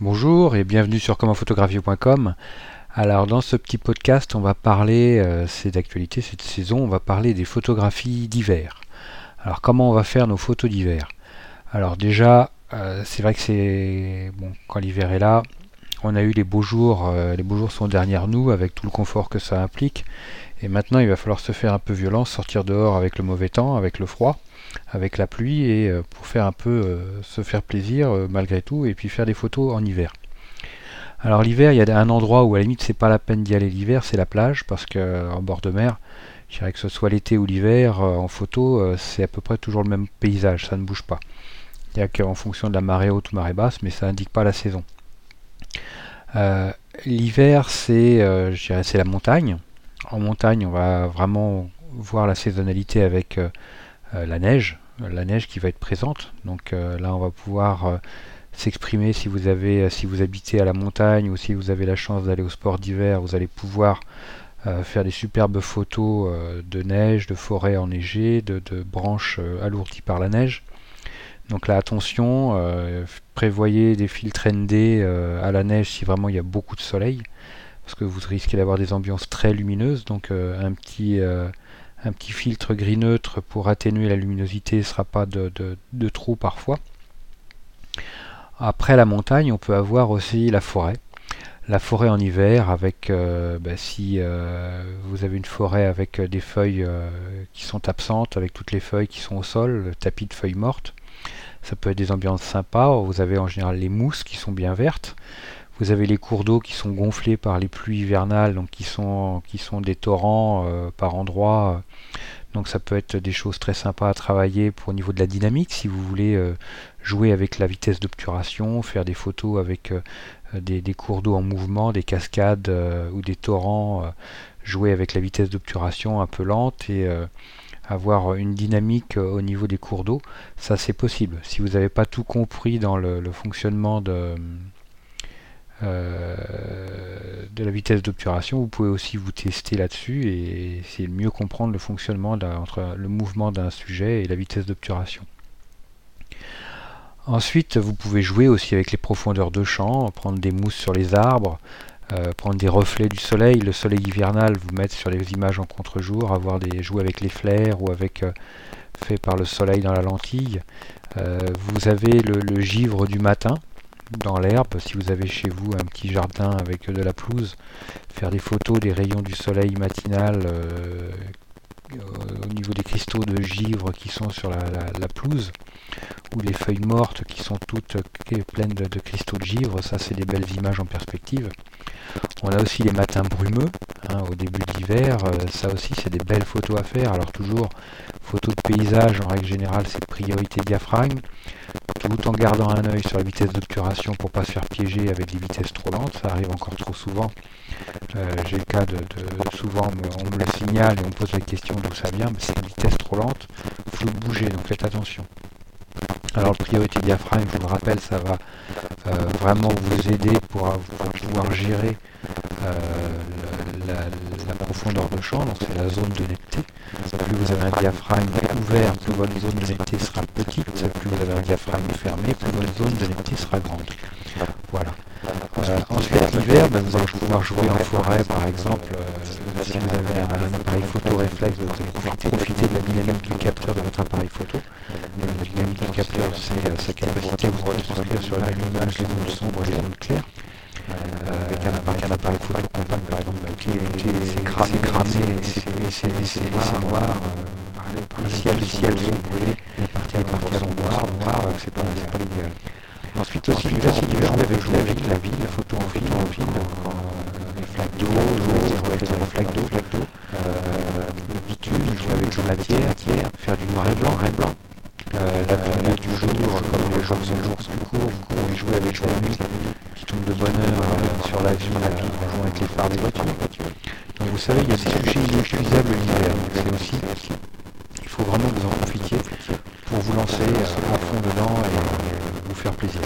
Bonjour et bienvenue sur commentphotographier.com. Alors dans ce petit podcast, on va parler, euh, c'est d'actualité cette saison, on va parler des photographies d'hiver. Alors comment on va faire nos photos d'hiver? Alors déjà, euh, c'est vrai que c'est bon quand l'hiver est là, on a eu les beaux jours, euh, les beaux jours sont derrière nous avec tout le confort que ça implique. Et maintenant, il va falloir se faire un peu violence, sortir dehors avec le mauvais temps, avec le froid avec la pluie et euh, pour faire un peu euh, se faire plaisir malgré tout et puis faire des photos en hiver. Alors l'hiver, il y a un endroit où à la limite c'est pas la peine d'y aller l'hiver, c'est la plage parce que en bord de mer, je dirais que ce soit l'été ou l'hiver, en photo, c'est à peu près toujours le même paysage, ça ne bouge pas. Il n'y a qu'en fonction de la marée haute ou marée basse, mais ça n'indique pas la saison. L'hiver, c'est, c'est la montagne. En montagne, on va vraiment voir la saisonnalité avec euh, la neige, la neige qui va être présente. Donc euh, là, on va pouvoir euh, s'exprimer si vous avez si vous habitez à la montagne ou si vous avez la chance d'aller au sport d'hiver, vous allez pouvoir faire des superbes photos de neige, de forêt enneigée, de, de branches alourdies par la neige. Donc là, attention, prévoyez des filtres ND à la neige si vraiment il y a beaucoup de soleil, parce que vous risquez d'avoir des ambiances très lumineuses. Donc un petit un petit filtre gris neutre pour atténuer la luminosité ne sera pas de, trop parfois. Après la montagne, on peut avoir aussi la forêt. La forêt en hiver, avec euh, bah, si euh, vous avez une forêt avec des feuilles euh, qui sont absentes, avec toutes les feuilles qui sont au sol, le tapis de feuilles mortes, ça peut être des ambiances sympas. Vous avez en général les mousses qui sont bien vertes. Vous avez les cours d'eau qui sont gonflés par les pluies hivernales, donc qui sont, des torrents euh, par endroits. Donc ça peut être des choses très sympas à travailler pour au niveau de la dynamique, si vous voulez euh, jouer avec la vitesse d'obturation, faire des photos avec euh, des, cours d'eau en mouvement, des cascades ou des torrents, jouer avec la vitesse d'obturation un peu lente et avoir une dynamique au niveau des cours d'eau, ça c'est possible. Si vous n'avez pas tout compris dans le fonctionnement de euh, de la vitesse d'obturation, vous pouvez aussi vous tester là-dessus et essayer de mieux comprendre le fonctionnement entre le mouvement d'un sujet et la vitesse d'obturation. Ensuite, vous pouvez jouer aussi avec les profondeurs de champ, prendre des mousses sur les arbres, euh, prendre des reflets du soleil, le soleil hivernal, vous mettre sur les images en contre-jour, avoir des jouer avec les flares ou avec euh, fait par le soleil dans la lentille. vous avez le, givre du matin, dans l'herbe, si vous avez chez vous un petit jardin avec de la pelouse, faire des photos des rayons du soleil matinal euh, au niveau des cristaux de givre qui sont sur la, pelouse, ou les feuilles mortes qui sont toutes pleines de, cristaux de givre, ça c'est des belles images en perspective. On a aussi les matins brumeux, hein, au début de l'hiver, euh, ça aussi c'est des belles photos à faire. Alors toujours, photos de paysage en règle générale c'est priorité diaphragme, tout en gardant un œil sur la vitesse d'obturation pour pas se faire piéger avec des vitesses trop lentes, ça arrive encore trop souvent. Euh, j'ai le cas de, souvent on me le signale et on me pose la question d'où ça vient, mais c'est une vitesse trop lente, faut bouger, donc faites attention. Alors le priorité diaphragme, je vous le rappelle, ça va euh, vraiment vous aider pour, pouvoir gérer euh, la, profondeur de champ, donc c'est la zone de netteté. Plus vous avez un diaphragme ouvert, plus votre zone de netteté sera petite, plus vous avez un diaphragme fermé, plus votre zone de netteté sera grande. Voilà. Euh, ensuite, l'hiver, ben, vous allez pouvoir jouer en forêt, par exemple. Si vous avez un, appareil photo réflexe, vous allez pouvoir profiter de la dynamique du capteur de votre appareil photo. La dynamique du capteur, c'est sa capacité à vous retranscrire sur la image les zones sombres et les zones claires. Euh, avec un appareil, un appareil photo compact par exemple, qui est cramé, c'est noir, le ciel, le ciel sont brûlés, les parties, sont noires, noires, c'est pas, l'idéal. Ensuite aussi, l'hiver, si l'hiver, on avait joué avec la ville, la photo en ville, en ville, les flaques d'eau, avec les flaques d'eau, le bitume, jouer avec la matière, faire du noir et blanc, noir et blanc. Euh, la lumière du jour, comme les jours sont jours plus courts, vous pouvez jouer avec la nuit qui tombe de bonne heure euh, sur la vie, la vie en jouant avec les phares des voitures. Donc vous savez, il y a des sujets inépuisables l'hiver. C'est aussi, il faut vraiment que vous en profitiez pour vous lancer euh, à fond dedans et vous faire plaisir.